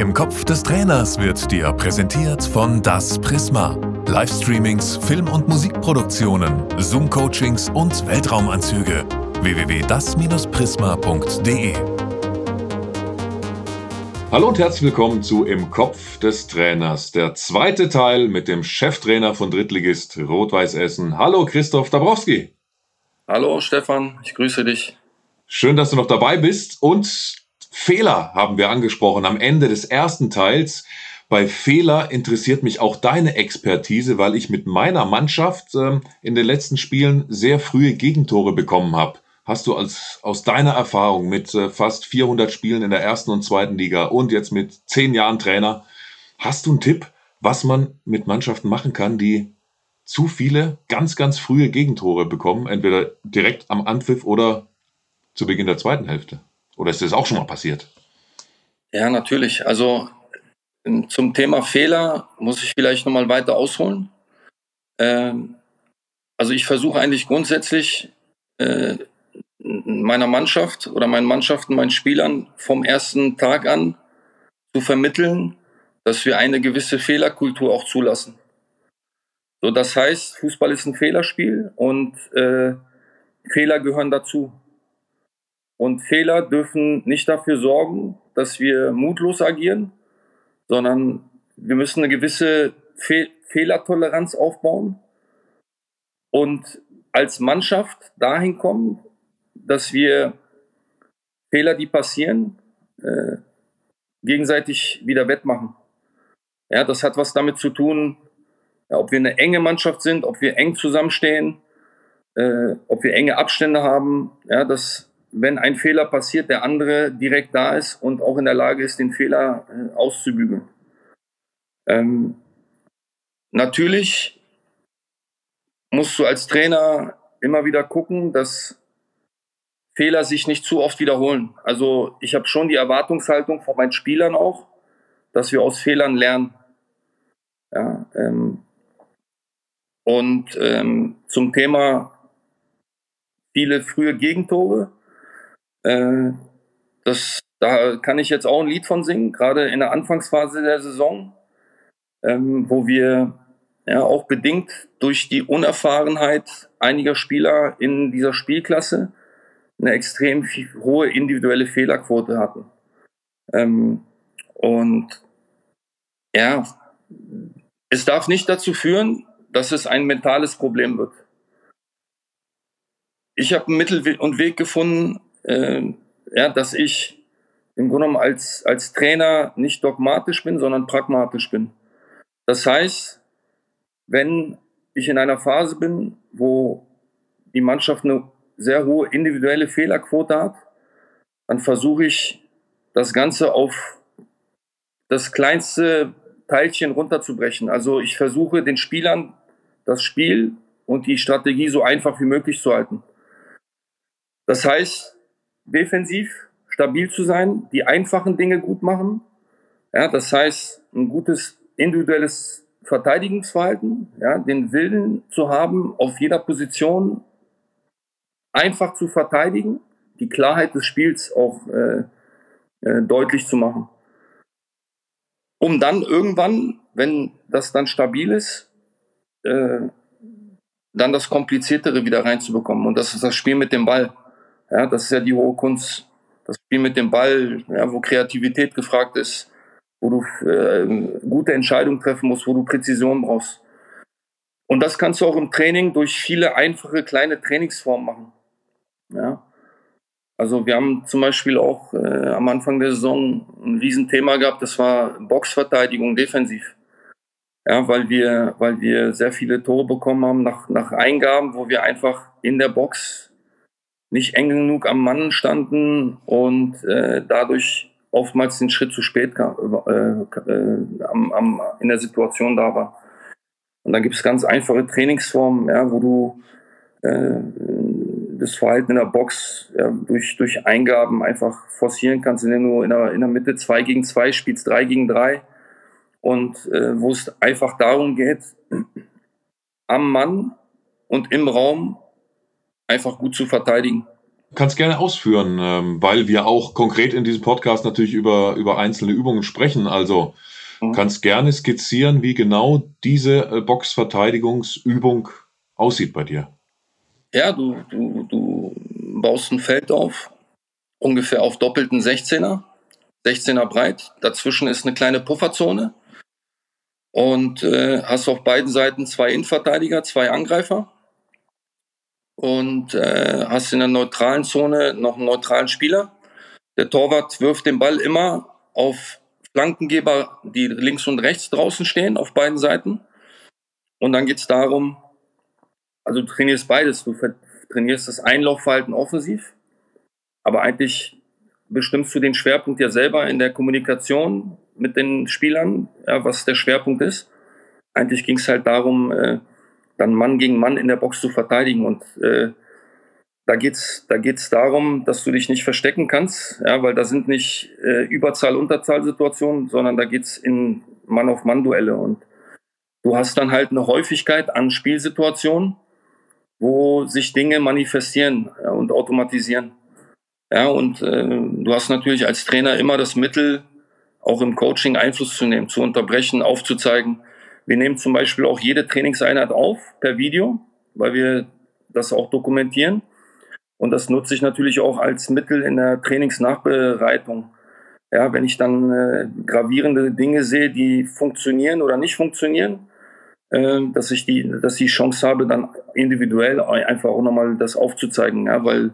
Im Kopf des Trainers wird dir präsentiert von Das Prisma. Livestreamings, Film- und Musikproduktionen, Zoom-Coachings und Weltraumanzüge. www.das-prisma.de Hallo und herzlich willkommen zu Im Kopf des Trainers, der zweite Teil mit dem Cheftrainer von Drittligist Rot-Weiß Essen. Hallo Christoph Dabrowski. Hallo Stefan, ich grüße dich. Schön, dass du noch dabei bist und Fehler haben wir angesprochen am Ende des ersten Teils. Bei Fehler interessiert mich auch deine Expertise, weil ich mit meiner Mannschaft ähm, in den letzten Spielen sehr frühe Gegentore bekommen habe. Hast du als, aus deiner Erfahrung mit äh, fast 400 Spielen in der ersten und zweiten Liga und jetzt mit zehn Jahren Trainer, hast du einen Tipp, was man mit Mannschaften machen kann, die zu viele ganz, ganz frühe Gegentore bekommen, entweder direkt am Anpfiff oder zu Beginn der zweiten Hälfte? Oder ist das auch schon mal passiert? Ja, natürlich. Also zum Thema Fehler muss ich vielleicht nochmal weiter ausholen. Ähm, also ich versuche eigentlich grundsätzlich äh, meiner Mannschaft oder meinen Mannschaften, meinen Spielern vom ersten Tag an zu vermitteln, dass wir eine gewisse Fehlerkultur auch zulassen. So, das heißt, Fußball ist ein Fehlerspiel und äh, Fehler gehören dazu. Und Fehler dürfen nicht dafür sorgen, dass wir mutlos agieren, sondern wir müssen eine gewisse Fe Fehlertoleranz aufbauen und als Mannschaft dahin kommen, dass wir Fehler, die passieren, äh, gegenseitig wieder wettmachen. Ja, das hat was damit zu tun, ja, ob wir eine enge Mannschaft sind, ob wir eng zusammenstehen, äh, ob wir enge Abstände haben. Ja, das wenn ein Fehler passiert, der andere direkt da ist und auch in der Lage ist, den Fehler äh, auszubügeln. Ähm, natürlich musst du als Trainer immer wieder gucken, dass Fehler sich nicht zu oft wiederholen. Also ich habe schon die Erwartungshaltung von meinen Spielern auch, dass wir aus Fehlern lernen. Ja, ähm, und ähm, zum Thema viele frühe Gegentore. Äh, das, da kann ich jetzt auch ein Lied von singen, gerade in der Anfangsphase der Saison, ähm, wo wir ja auch bedingt durch die Unerfahrenheit einiger Spieler in dieser Spielklasse eine extrem hohe individuelle Fehlerquote hatten. Ähm, und ja, es darf nicht dazu führen, dass es ein mentales Problem wird. Ich habe einen Mittel und Weg gefunden, äh, ja, dass ich im Grunde genommen als, als Trainer nicht dogmatisch bin, sondern pragmatisch bin. Das heißt, wenn ich in einer Phase bin, wo die Mannschaft eine sehr hohe individuelle Fehlerquote hat, dann versuche ich das Ganze auf das kleinste Teilchen runterzubrechen. Also ich versuche den Spielern das Spiel und die Strategie so einfach wie möglich zu halten. Das heißt, defensiv stabil zu sein, die einfachen Dinge gut machen. Ja, das heißt, ein gutes individuelles Verteidigungsverhalten, ja, den Willen zu haben, auf jeder Position einfach zu verteidigen, die Klarheit des Spiels auch äh, äh, deutlich zu machen. Um dann irgendwann, wenn das dann stabil ist, äh, dann das Kompliziertere wieder reinzubekommen. Und das ist das Spiel mit dem Ball. Ja, das ist ja die hohe Kunst. Das Spiel mit dem Ball, ja, wo Kreativität gefragt ist, wo du äh, gute Entscheidungen treffen musst, wo du Präzision brauchst. Und das kannst du auch im Training durch viele einfache kleine Trainingsformen machen. Ja. Also wir haben zum Beispiel auch äh, am Anfang der Saison ein Riesenthema gehabt, das war Boxverteidigung defensiv. Ja, weil wir, weil wir sehr viele Tore bekommen haben nach, nach Eingaben, wo wir einfach in der Box nicht eng genug am Mann standen und äh, dadurch oftmals den Schritt zu spät kam, äh, äh, am, am, in der Situation da war. Und dann gibt es ganz einfache Trainingsformen, ja, wo du äh, das Verhalten in der Box ja, durch, durch Eingaben einfach forcieren kannst, indem du in der, in der Mitte zwei gegen zwei spielst, drei gegen drei. Und äh, wo es einfach darum geht, am Mann und im Raum einfach gut zu verteidigen. Kannst gerne ausführen, ähm, weil wir auch konkret in diesem Podcast natürlich über, über einzelne Übungen sprechen. Also mhm. kannst gerne skizzieren, wie genau diese äh, Boxverteidigungsübung aussieht bei dir. Ja, du, du, du baust ein Feld auf, ungefähr auf doppelten 16er, 16er breit. Dazwischen ist eine kleine Pufferzone und äh, hast auf beiden Seiten zwei Innenverteidiger, zwei Angreifer und äh, hast in der neutralen Zone noch einen neutralen Spieler. Der Torwart wirft den Ball immer auf Flankengeber, die links und rechts draußen stehen, auf beiden Seiten. Und dann geht es darum, also du trainierst beides. Du trainierst das Einlaufverhalten offensiv, aber eigentlich bestimmst du den Schwerpunkt ja selber in der Kommunikation mit den Spielern, ja, was der Schwerpunkt ist. Eigentlich ging es halt darum, äh, dann Mann gegen Mann in der Box zu verteidigen. Und äh, da geht es da geht's darum, dass du dich nicht verstecken kannst, ja, weil da sind nicht äh, Überzahl-Unterzahl-Situationen, sondern da geht es in Mann-auf-Mann-Duelle. Und du hast dann halt eine Häufigkeit an Spielsituationen, wo sich Dinge manifestieren ja, und automatisieren. Ja, und äh, du hast natürlich als Trainer immer das Mittel, auch im Coaching Einfluss zu nehmen, zu unterbrechen, aufzuzeigen, wir nehmen zum Beispiel auch jede Trainingseinheit auf per Video, weil wir das auch dokumentieren. Und das nutze ich natürlich auch als Mittel in der Trainingsnachbereitung. Ja, wenn ich dann äh, gravierende Dinge sehe, die funktionieren oder nicht funktionieren, äh, dass ich die, dass die Chance habe, dann individuell einfach auch nochmal das aufzuzeigen, ja, weil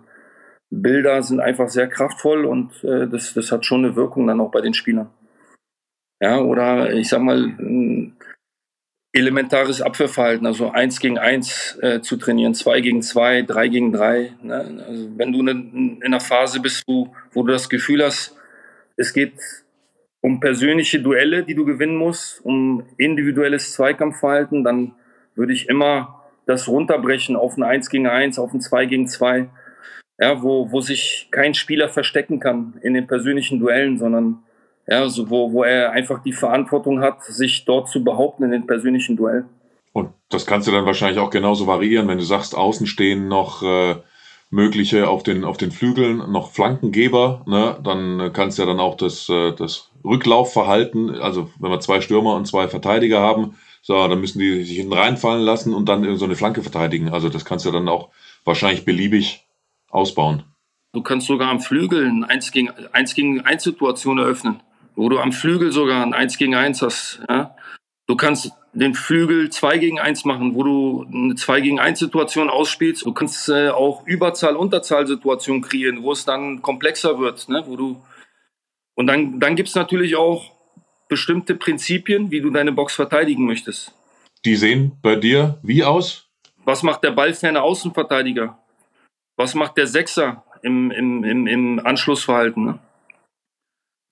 Bilder sind einfach sehr kraftvoll und äh, das, das hat schon eine Wirkung dann auch bei den Spielern. Ja, oder ich sag mal, elementares Abwehrverhalten, also eins gegen eins äh, zu trainieren, zwei gegen zwei, drei gegen drei. Ne? Also wenn du in einer Phase bist, wo, wo du das Gefühl hast, es geht um persönliche Duelle, die du gewinnen musst, um individuelles Zweikampfverhalten, dann würde ich immer das runterbrechen auf ein Eins gegen eins, auf ein Zwei gegen zwei, ja, wo, wo sich kein Spieler verstecken kann in den persönlichen Duellen, sondern ja, so wo, wo er einfach die Verantwortung hat, sich dort zu behaupten in den persönlichen Duell. Und das kannst du dann wahrscheinlich auch genauso variieren, wenn du sagst, außen stehen noch äh, mögliche auf den, auf den Flügeln, noch Flankengeber, ne? dann kannst du ja dann auch das, äh, das Rücklaufverhalten, also wenn wir zwei Stürmer und zwei Verteidiger haben, so, dann müssen die sich hinten reinfallen lassen und dann so eine Flanke verteidigen. Also das kannst du dann auch wahrscheinlich beliebig ausbauen. Du kannst sogar am Flügel eine 1 gegen 1 gegen 1 Situation eröffnen wo du am Flügel sogar ein 1 gegen 1 hast. Ja? Du kannst den Flügel 2 gegen 1 machen, wo du eine 2 gegen 1 Situation ausspielst. Du kannst äh, auch Überzahl-Unterzahl-Situationen kreieren, wo es dann komplexer wird, ne? wo du und dann, dann gibt es natürlich auch bestimmte Prinzipien, wie du deine Box verteidigen möchtest. Die sehen bei dir wie aus? Was macht der ballferne Außenverteidiger? Was macht der Sechser im, im, im, im Anschlussverhalten? Ne?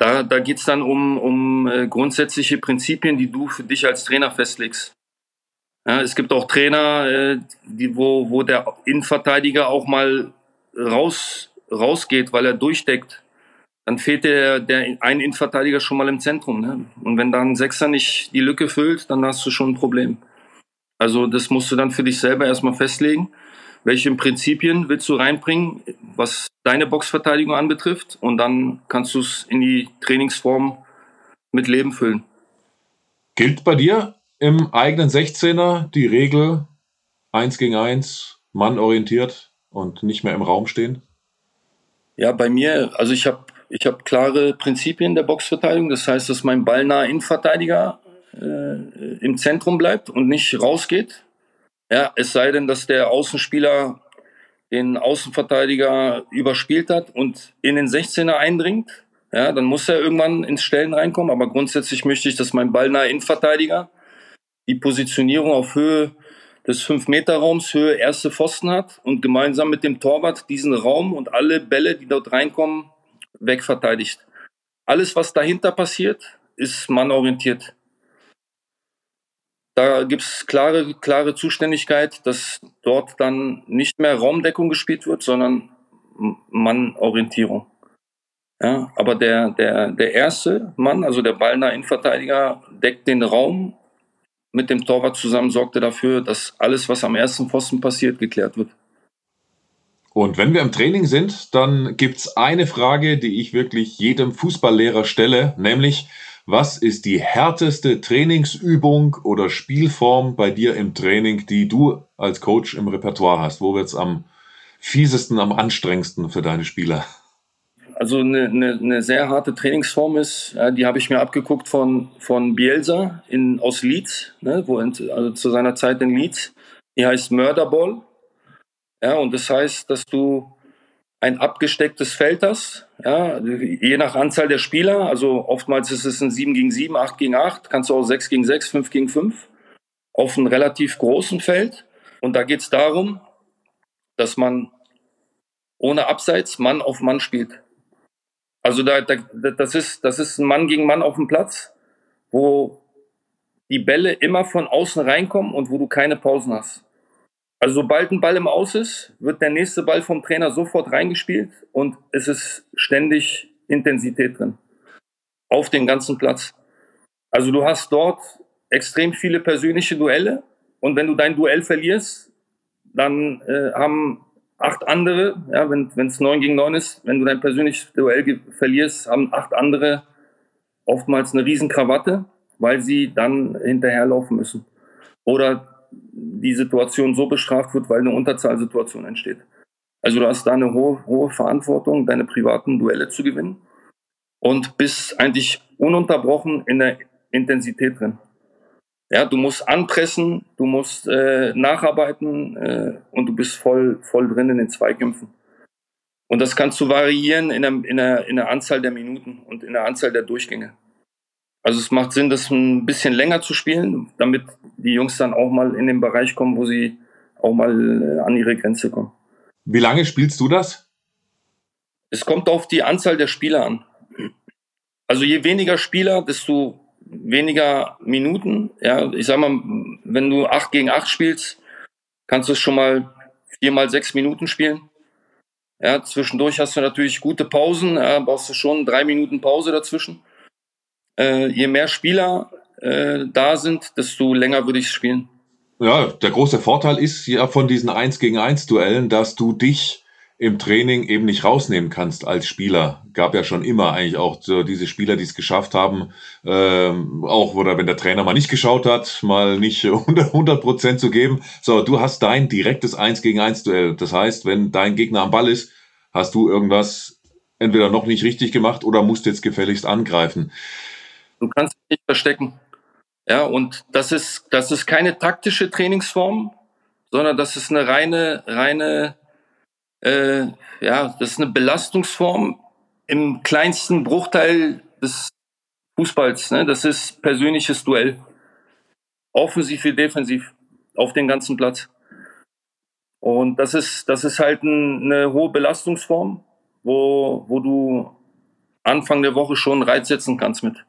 Da, da geht es dann um, um äh, grundsätzliche Prinzipien, die du für dich als Trainer festlegst. Ja, es gibt auch Trainer, äh, die, wo, wo der Innenverteidiger auch mal raus, rausgeht, weil er durchdeckt. Dann fehlt der, der ein Innenverteidiger schon mal im Zentrum. Ne? Und wenn dann ein Sechser nicht die Lücke füllt, dann hast du schon ein Problem. Also das musst du dann für dich selber erstmal festlegen welche Prinzipien willst du reinbringen, was deine Boxverteidigung anbetrifft und dann kannst du es in die Trainingsform mit Leben füllen. Gilt bei dir im eigenen 16er die Regel 1 gegen 1, Mann orientiert und nicht mehr im Raum stehen? Ja, bei mir, also ich habe ich hab klare Prinzipien der Boxverteidigung. Das heißt, dass mein ballnahe Innenverteidiger äh, im Zentrum bleibt und nicht rausgeht. Ja, es sei denn, dass der Außenspieler den Außenverteidiger überspielt hat und in den 16er eindringt. Ja, dann muss er irgendwann ins Stellen reinkommen. Aber grundsätzlich möchte ich, dass mein ballnahe Innenverteidiger die Positionierung auf Höhe des 5-Meter-Raums, Höhe erste Pfosten hat und gemeinsam mit dem Torwart diesen Raum und alle Bälle, die dort reinkommen, wegverteidigt. Alles, was dahinter passiert, ist mannorientiert. Da gibt es klare, klare Zuständigkeit, dass dort dann nicht mehr Raumdeckung gespielt wird, sondern Mannorientierung. Ja, aber der, der, der erste Mann, also der ballnahe Innenverteidiger, deckt den Raum mit dem Torwart zusammen, sorgte dafür, dass alles, was am ersten Pfosten passiert, geklärt wird. Und wenn wir im Training sind, dann gibt's eine Frage, die ich wirklich jedem Fußballlehrer stelle, nämlich, was ist die härteste Trainingsübung oder Spielform bei dir im Training, die du als Coach im Repertoire hast? Wo wird's am fiesesten, am anstrengendsten für deine Spieler? Also eine, eine, eine sehr harte Trainingsform ist, die habe ich mir abgeguckt von, von Bielsa in, aus Leeds, ne, wo, also zu seiner Zeit in Leeds. Die heißt Murderball. Ja, und das heißt, dass du ein abgestecktes Feld hast, ja, je nach Anzahl der Spieler. Also oftmals ist es ein 7 gegen 7, 8 gegen 8, kannst du auch 6 gegen 6, 5 gegen 5 auf einem relativ großen Feld. Und da geht es darum, dass man ohne Abseits Mann auf Mann spielt. Also da, da, das, ist, das ist ein Mann gegen Mann auf dem Platz, wo die Bälle immer von außen reinkommen und wo du keine Pausen hast. Also sobald ein Ball im Aus ist, wird der nächste Ball vom Trainer sofort reingespielt und es ist ständig Intensität drin. Auf den ganzen Platz. Also du hast dort extrem viele persönliche Duelle und wenn du dein Duell verlierst, dann äh, haben acht andere, ja, wenn es neun gegen neun ist, wenn du dein persönliches Duell verlierst, haben acht andere oftmals eine Riesenkrawatte, weil sie dann hinterherlaufen müssen. Oder die Situation so bestraft wird, weil eine Unterzahlsituation entsteht. Also du hast da eine hohe, hohe Verantwortung, deine privaten Duelle zu gewinnen und bist eigentlich ununterbrochen in der Intensität drin. Ja, du musst anpressen, du musst äh, nacharbeiten äh, und du bist voll, voll drin in den Zweikämpfen. Und das kannst du variieren in der, in, der, in der Anzahl der Minuten und in der Anzahl der Durchgänge. Also es macht Sinn, das ein bisschen länger zu spielen, damit die Jungs dann auch mal in den Bereich kommen, wo sie auch mal äh, an ihre Grenze kommen. Wie lange spielst du das? Es kommt auf die Anzahl der Spieler an. Also je weniger Spieler, desto weniger Minuten. Ja, ich sag mal, wenn du acht gegen acht spielst, kannst du schon mal vier mal sechs Minuten spielen. Ja, zwischendurch hast du natürlich gute Pausen, ja, brauchst du schon drei Minuten Pause dazwischen äh, je mehr Spieler äh, da sind, desto länger würde ich spielen. Ja, der große Vorteil ist ja von diesen 1 gegen 1 Duellen, dass du dich im Training eben nicht rausnehmen kannst als Spieler. Gab ja schon immer eigentlich auch so diese Spieler, die es geschafft haben, ähm, auch oder wenn der Trainer mal nicht geschaut hat, mal nicht 100 Prozent zu geben. So, du hast dein direktes 1 gegen 1 Duell. Das heißt, wenn dein Gegner am Ball ist, hast du irgendwas entweder noch nicht richtig gemacht oder musst jetzt gefälligst angreifen. Du kannst dich nicht verstecken. Ja, und das ist, das ist keine taktische Trainingsform, sondern das ist eine reine, reine, äh, ja, das ist eine Belastungsform im kleinsten Bruchteil des Fußballs. Ne? Das ist persönliches Duell. Offensiv wie defensiv auf den ganzen Platz. Und das ist, das ist halt ein, eine hohe Belastungsform, wo, wo du Anfang der Woche schon Reiz setzen kannst mit.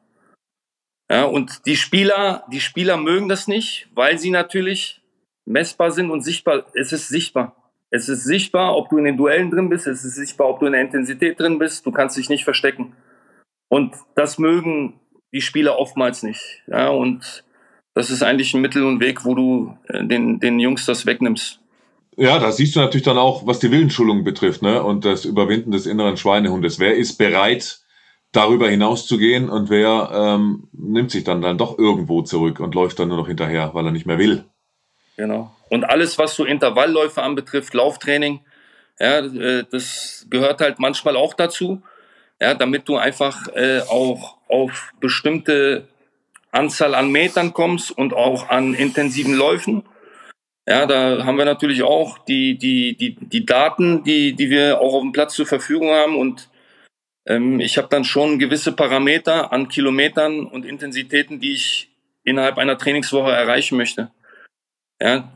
Ja, und die Spieler, die Spieler mögen das nicht, weil sie natürlich messbar sind und sichtbar. Es ist sichtbar. Es ist sichtbar, ob du in den Duellen drin bist. Es ist sichtbar, ob du in der Intensität drin bist. Du kannst dich nicht verstecken. Und das mögen die Spieler oftmals nicht. Ja, und das ist eigentlich ein Mittel und Weg, wo du äh, den, den Jungs das wegnimmst. Ja, da siehst du natürlich dann auch, was die Willensschulung betrifft, ne? Und das Überwinden des inneren Schweinehundes. Wer ist bereit, darüber hinaus zu gehen und wer ähm, nimmt sich dann, dann doch irgendwo zurück und läuft dann nur noch hinterher, weil er nicht mehr will. Genau. Und alles, was so Intervallläufe anbetrifft, Lauftraining, ja, äh, das gehört halt manchmal auch dazu, ja, damit du einfach äh, auch auf bestimmte Anzahl an Metern kommst und auch an intensiven Läufen. Ja, da haben wir natürlich auch die, die, die, die Daten, die, die wir auch auf dem Platz zur Verfügung haben und ähm, ich habe dann schon gewisse Parameter an Kilometern und Intensitäten, die ich innerhalb einer Trainingswoche erreichen möchte. Ja,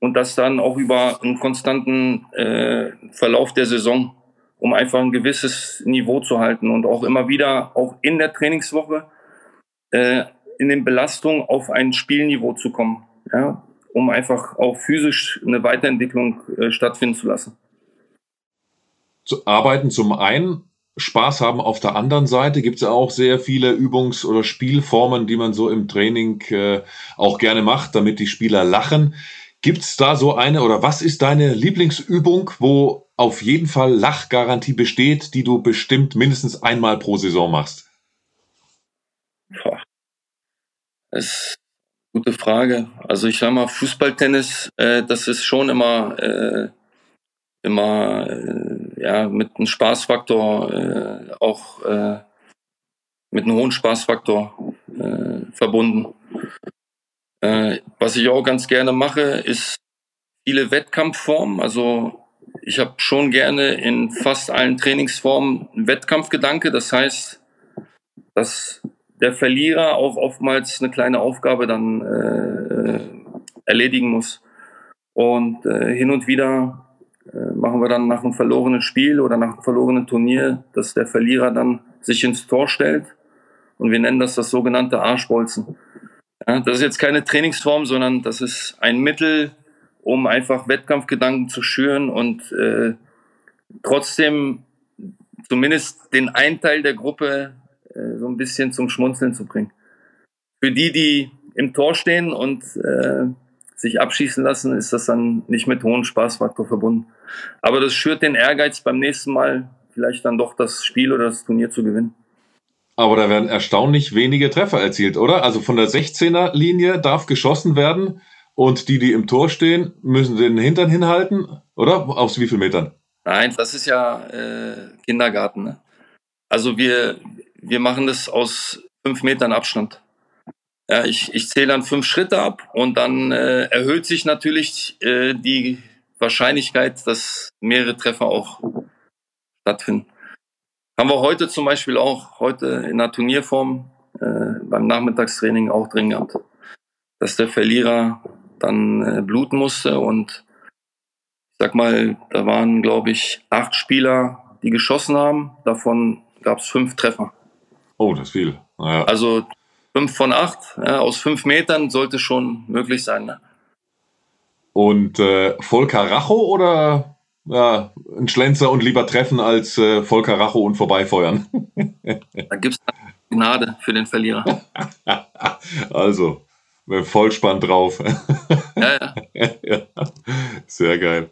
und das dann auch über einen konstanten äh, Verlauf der Saison, um einfach ein gewisses Niveau zu halten und auch immer wieder, auch in der Trainingswoche, äh, in den Belastungen auf ein Spielniveau zu kommen, ja, um einfach auch physisch eine Weiterentwicklung äh, stattfinden zu lassen. Zu arbeiten zum einen Spaß haben. Auf der anderen Seite gibt es ja auch sehr viele Übungs- oder Spielformen, die man so im Training äh, auch gerne macht, damit die Spieler lachen. Gibt es da so eine oder was ist deine Lieblingsübung, wo auf jeden Fall Lachgarantie besteht, die du bestimmt mindestens einmal pro Saison machst? Das ist eine gute Frage. Also ich sage mal, Fußballtennis, äh, das ist schon immer, äh, immer äh, ja, mit einem Spaßfaktor, äh, auch äh, mit einem hohen Spaßfaktor äh, verbunden. Äh, was ich auch ganz gerne mache, ist viele Wettkampfformen. Also ich habe schon gerne in fast allen Trainingsformen einen Wettkampfgedanke. Das heißt, dass der Verlierer auch oftmals eine kleine Aufgabe dann äh, erledigen muss. Und hin und wieder machen wir dann nach einem verlorenen Spiel oder nach einem verlorenen Turnier, dass der Verlierer dann sich ins Tor stellt. Und wir nennen das das sogenannte Arschbolzen. Ja, das ist jetzt keine Trainingsform, sondern das ist ein Mittel, um einfach Wettkampfgedanken zu schüren und äh, trotzdem zumindest den einen Teil der Gruppe äh, so ein bisschen zum Schmunzeln zu bringen. Für die, die im Tor stehen und äh, sich abschießen lassen, ist das dann nicht mit hohem Spaßfaktor verbunden. Aber das schürt den Ehrgeiz beim nächsten Mal vielleicht dann doch das Spiel oder das Turnier zu gewinnen. Aber da werden erstaunlich wenige Treffer erzielt, oder? Also von der 16er Linie darf geschossen werden und die, die im Tor stehen, müssen den Hintern hinhalten, oder? Aus wie viel Metern? Nein, das ist ja äh, Kindergarten. Ne? Also wir, wir machen das aus fünf Metern Abstand. Ja, ich, ich zähle dann fünf Schritte ab und dann äh, erhöht sich natürlich äh, die Wahrscheinlichkeit, dass mehrere Treffer auch stattfinden. Haben wir heute zum Beispiel auch, heute in der Turnierform äh, beim Nachmittagstraining auch drin gehabt, dass der Verlierer dann äh, bluten musste und ich sag mal, da waren, glaube ich, acht Spieler, die geschossen haben. Davon gab es fünf Treffer. Oh, das ist viel. Naja. Also fünf von acht, ja, aus fünf Metern sollte schon möglich sein. Ne? Und äh, Volker Racho oder ja, ein Schlenzer und lieber treffen als äh, Volker Racho und vorbeifeuern. da gibt es Gnade für den Verlierer. also, Vollspann drauf. ja, ja. ja, sehr geil.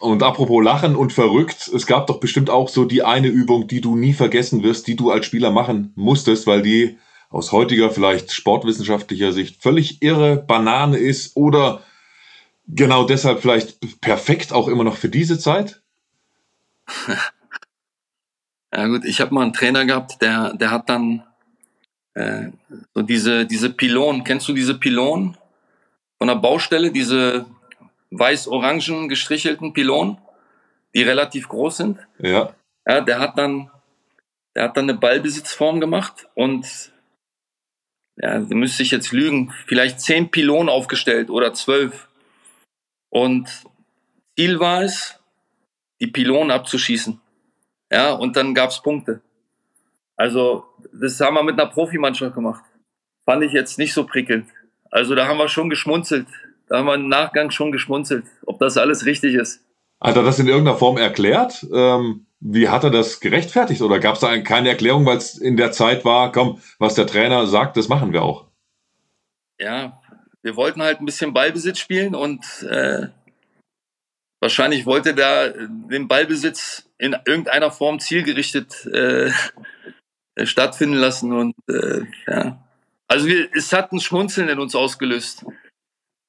Und apropos Lachen und verrückt, es gab doch bestimmt auch so die eine Übung, die du nie vergessen wirst, die du als Spieler machen musstest, weil die aus heutiger, vielleicht sportwissenschaftlicher Sicht völlig irre Banane ist oder genau deshalb vielleicht perfekt auch immer noch für diese Zeit? ja gut, ich habe mal einen Trainer gehabt, der, der hat dann äh, so diese, diese Pylonen, kennst du diese Pylonen von der Baustelle, diese weiß-orangen gestrichelten Pylonen, die relativ groß sind? Ja. Ja, der hat dann, der hat dann eine Ballbesitzform gemacht und ja, müsste ich jetzt lügen, vielleicht zehn Pylonen aufgestellt oder zwölf. Und Ziel war es, die Pylonen abzuschießen. Ja, und dann gab es Punkte. Also, das haben wir mit einer Profimannschaft gemacht. Fand ich jetzt nicht so prickelnd. Also, da haben wir schon geschmunzelt. Da haben wir im Nachgang schon geschmunzelt, ob das alles richtig ist. Hat er das in irgendeiner Form erklärt? Ähm, wie hat er das gerechtfertigt? Oder gab es da keine Erklärung, weil es in der Zeit war, komm, was der Trainer sagt, das machen wir auch? Ja, wir wollten halt ein bisschen Ballbesitz spielen und äh, wahrscheinlich wollte der den Ballbesitz in irgendeiner Form zielgerichtet äh, stattfinden lassen und äh, ja. Also wir, es hat ein Schmunzeln in uns ausgelöst.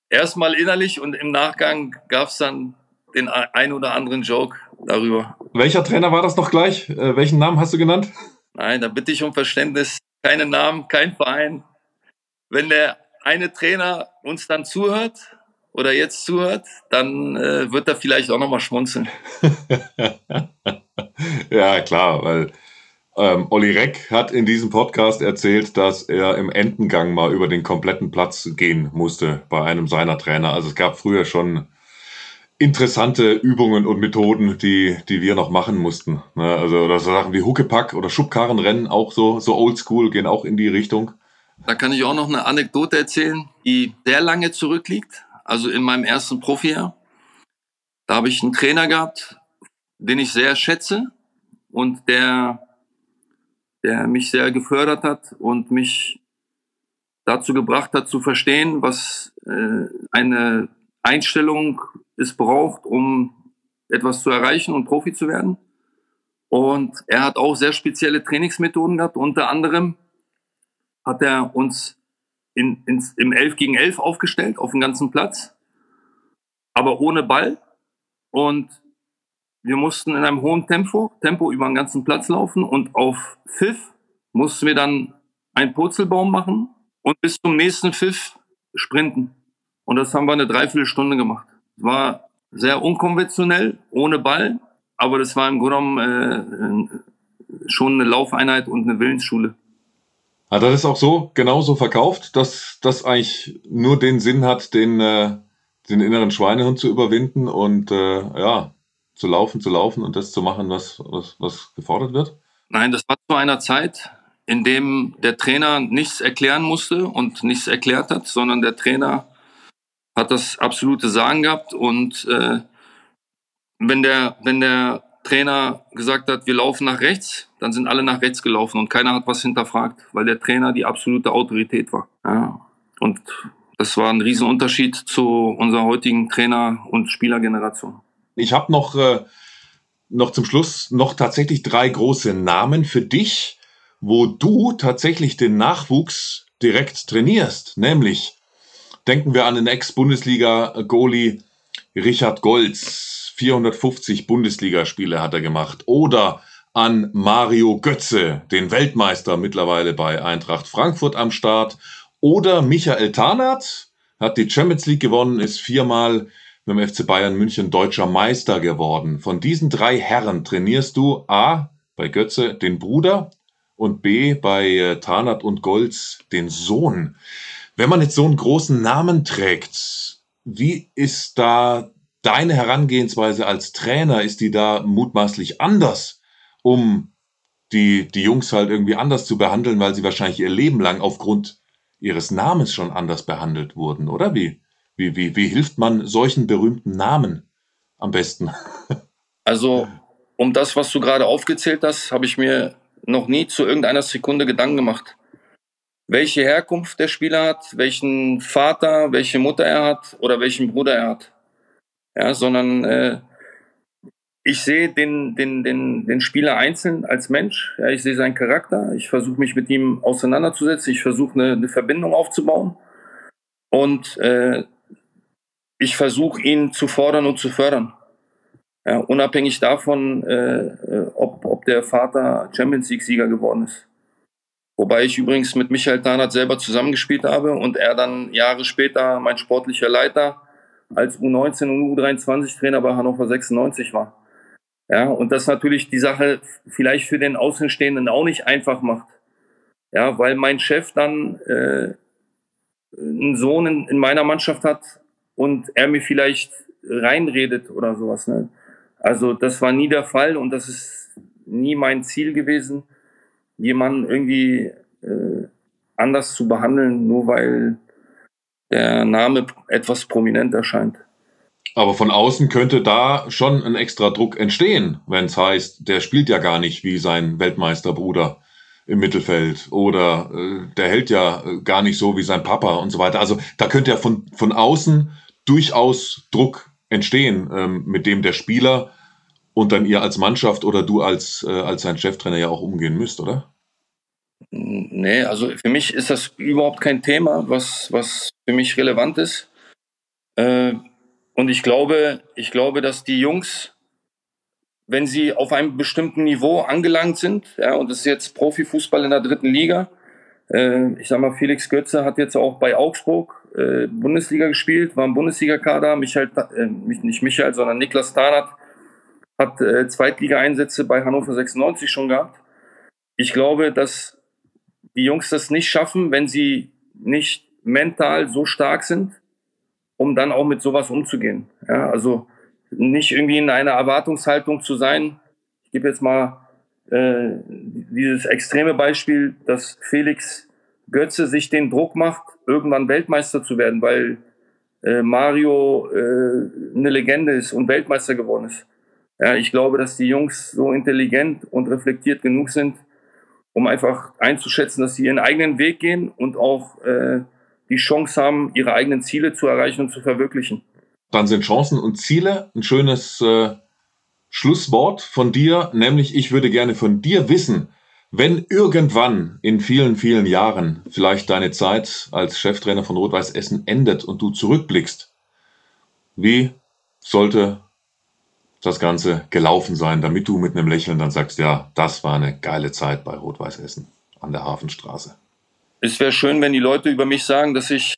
Erstmal innerlich und im Nachgang gab es dann den ein oder anderen Joke darüber. Welcher Trainer war das noch gleich? Äh, welchen Namen hast du genannt? Nein, da bitte ich um Verständnis. Keine Namen, kein Verein. Wenn der eine Trainer uns dann zuhört oder jetzt zuhört, dann äh, wird er vielleicht auch nochmal schmunzeln. ja, klar, weil ähm, Olli Reck hat in diesem Podcast erzählt, dass er im Entengang mal über den kompletten Platz gehen musste bei einem seiner Trainer. Also es gab früher schon interessante Übungen und Methoden, die, die wir noch machen mussten. Ne? Also oder so Sachen wie Huckepack oder Schubkarrenrennen, auch so, so oldschool, gehen auch in die Richtung. Da kann ich auch noch eine Anekdote erzählen, die sehr lange zurückliegt. Also in meinem ersten Profijahr. Da habe ich einen Trainer gehabt, den ich sehr schätze und der, der mich sehr gefördert hat und mich dazu gebracht hat zu verstehen, was äh, eine Einstellung es braucht, um etwas zu erreichen und Profi zu werden. Und er hat auch sehr spezielle Trainingsmethoden gehabt. Unter anderem hat er uns in, ins, im 11 gegen 11 aufgestellt auf dem ganzen Platz, aber ohne Ball. Und wir mussten in einem hohen Tempo, Tempo über den ganzen Platz laufen und auf Pfiff mussten wir dann einen Purzelbaum machen und bis zum nächsten Pfiff sprinten. Und das haben wir eine Dreiviertelstunde gemacht. War sehr unkonventionell, ohne Ball, aber das war im Grunde genommen äh, schon eine Laufeinheit und eine Willensschule. Hat er das auch so genauso verkauft, dass das eigentlich nur den Sinn hat, den, äh, den inneren Schweinehund zu überwinden und äh, ja, zu laufen, zu laufen und das zu machen, was, was, was gefordert wird? Nein, das war zu einer Zeit, in dem der Trainer nichts erklären musste und nichts erklärt hat, sondern der Trainer hat das absolute Sagen gehabt und äh, wenn der, wenn der Trainer gesagt hat, wir laufen nach rechts, dann sind alle nach rechts gelaufen und keiner hat was hinterfragt, weil der Trainer die absolute Autorität war. Ja. Und das war ein Riesenunterschied zu unserer heutigen Trainer- und Spielergeneration. Ich habe noch, äh, noch zum Schluss noch tatsächlich drei große Namen für dich, wo du tatsächlich den Nachwuchs direkt trainierst. Nämlich denken wir an den Ex-Bundesliga-Goalie Richard Golz, 450 Bundesligaspiele hat er gemacht. Oder an Mario Götze, den Weltmeister mittlerweile bei Eintracht Frankfurt am Start. Oder Michael Tarnath hat die Champions League gewonnen, ist viermal mit dem FC Bayern München deutscher Meister geworden. Von diesen drei Herren trainierst du A bei Götze den Bruder und B bei äh, Tarnath und Golz den Sohn. Wenn man jetzt so einen großen Namen trägt, wie ist da deine Herangehensweise als Trainer, ist die da mutmaßlich anders, um die, die Jungs halt irgendwie anders zu behandeln, weil sie wahrscheinlich ihr Leben lang aufgrund ihres Namens schon anders behandelt wurden, oder wie? Wie, wie, wie hilft man solchen berühmten Namen am besten? Also, um das, was du gerade aufgezählt hast, habe ich mir noch nie zu irgendeiner Sekunde Gedanken gemacht. Welche Herkunft der Spieler hat, welchen Vater, welche Mutter er hat oder welchen Bruder er hat ja, sondern äh, ich sehe den, den, den, den Spieler einzeln als Mensch. Ja, ich sehe seinen Charakter. Ich versuche mich mit ihm auseinanderzusetzen. Ich versuche eine, eine Verbindung aufzubauen. Und äh, ich versuche ihn zu fordern und zu fördern. Ja, unabhängig davon, äh, äh ob, ob der Vater Champions League-Sieger geworden ist. Wobei ich übrigens mit Michael Tarnath selber zusammengespielt habe und er dann Jahre später mein sportlicher Leiter als U19 und U23 Trainer bei Hannover 96 war. Ja, und das natürlich die Sache vielleicht für den Außenstehenden auch nicht einfach macht. Ja, weil mein Chef dann äh, einen Sohn in, in meiner Mannschaft hat und er mir vielleicht reinredet oder sowas. Ne? Also das war nie der Fall und das ist nie mein Ziel gewesen, jemanden irgendwie äh, anders zu behandeln, nur weil der Name etwas prominent erscheint. Aber von außen könnte da schon ein extra Druck entstehen, wenn es heißt, der spielt ja gar nicht wie sein Weltmeisterbruder im Mittelfeld oder äh, der hält ja äh, gar nicht so wie sein Papa und so weiter. Also da könnte ja von, von außen durchaus Druck entstehen, ähm, mit dem der Spieler und dann ihr als Mannschaft oder du als, äh, als sein Cheftrainer ja auch umgehen müsst, oder? Nee, also für mich ist das überhaupt kein Thema, was, was für mich relevant ist. Äh, und ich glaube, ich glaube, dass die Jungs, wenn sie auf einem bestimmten Niveau angelangt sind, ja, und das ist jetzt Profifußball in der dritten Liga, äh, ich sag mal, Felix Götze hat jetzt auch bei Augsburg äh, Bundesliga gespielt, war im Bundesliga-Kader, Michael, äh, nicht Michael, sondern Niklas Tarnath hat äh, Zweitliga-Einsätze bei Hannover 96 schon gehabt. Ich glaube, dass die Jungs das nicht schaffen, wenn sie nicht mental so stark sind, um dann auch mit sowas umzugehen. Ja, also nicht irgendwie in einer Erwartungshaltung zu sein. Ich gebe jetzt mal äh, dieses extreme Beispiel, dass Felix Götze sich den Druck macht, irgendwann Weltmeister zu werden, weil äh, Mario äh, eine Legende ist und Weltmeister geworden ist. Ja, ich glaube, dass die Jungs so intelligent und reflektiert genug sind, um einfach einzuschätzen, dass sie ihren eigenen Weg gehen und auch äh, die Chance haben, ihre eigenen Ziele zu erreichen und zu verwirklichen. dann sind Chancen und Ziele ein schönes äh, Schlusswort von dir, nämlich ich würde gerne von dir wissen, wenn irgendwann in vielen, vielen Jahren vielleicht deine Zeit als Cheftrainer von Rot-Weiß Essen endet und du zurückblickst, wie sollte das Ganze gelaufen sein, damit du mit einem Lächeln dann sagst, ja, das war eine geile Zeit bei Rot-Weiß Essen an der Hafenstraße. Es wäre schön, wenn die Leute über mich sagen, dass ich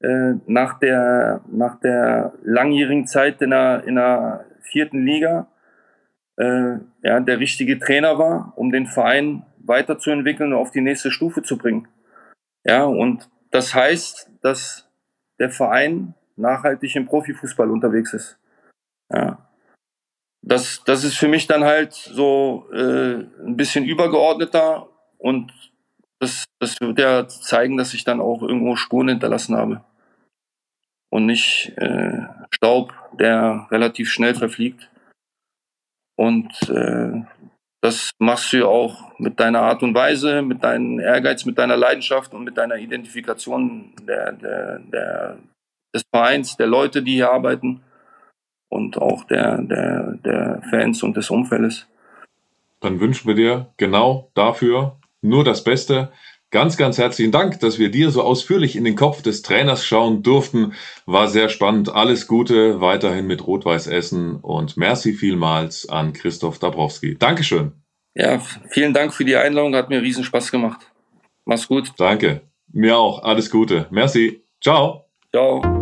äh, nach, der, nach der langjährigen Zeit in der, in der vierten Liga äh, ja, der richtige Trainer war, um den Verein weiterzuentwickeln und auf die nächste Stufe zu bringen. Ja, und das heißt, dass der Verein nachhaltig im Profifußball unterwegs ist. Ja. Das, das ist für mich dann halt so äh, ein bisschen übergeordneter und das, das wird ja zeigen, dass ich dann auch irgendwo Spuren hinterlassen habe. Und nicht äh, Staub, der relativ schnell verfliegt. Und äh, das machst du ja auch mit deiner Art und Weise, mit deinem Ehrgeiz, mit deiner Leidenschaft und mit deiner Identifikation der, der, der, des Vereins, der Leute, die hier arbeiten und auch der, der, der Fans und des Umfeldes. Dann wünschen wir dir genau dafür nur das Beste. Ganz, ganz herzlichen Dank, dass wir dir so ausführlich in den Kopf des Trainers schauen durften. War sehr spannend. Alles Gute weiterhin mit Rot-Weiß Essen und merci vielmals an Christoph Dabrowski. Dankeschön. Ja, vielen Dank für die Einladung. Hat mir riesen Spaß gemacht. Mach's gut. Danke. Mir auch. Alles Gute. Merci. Ciao. Ciao.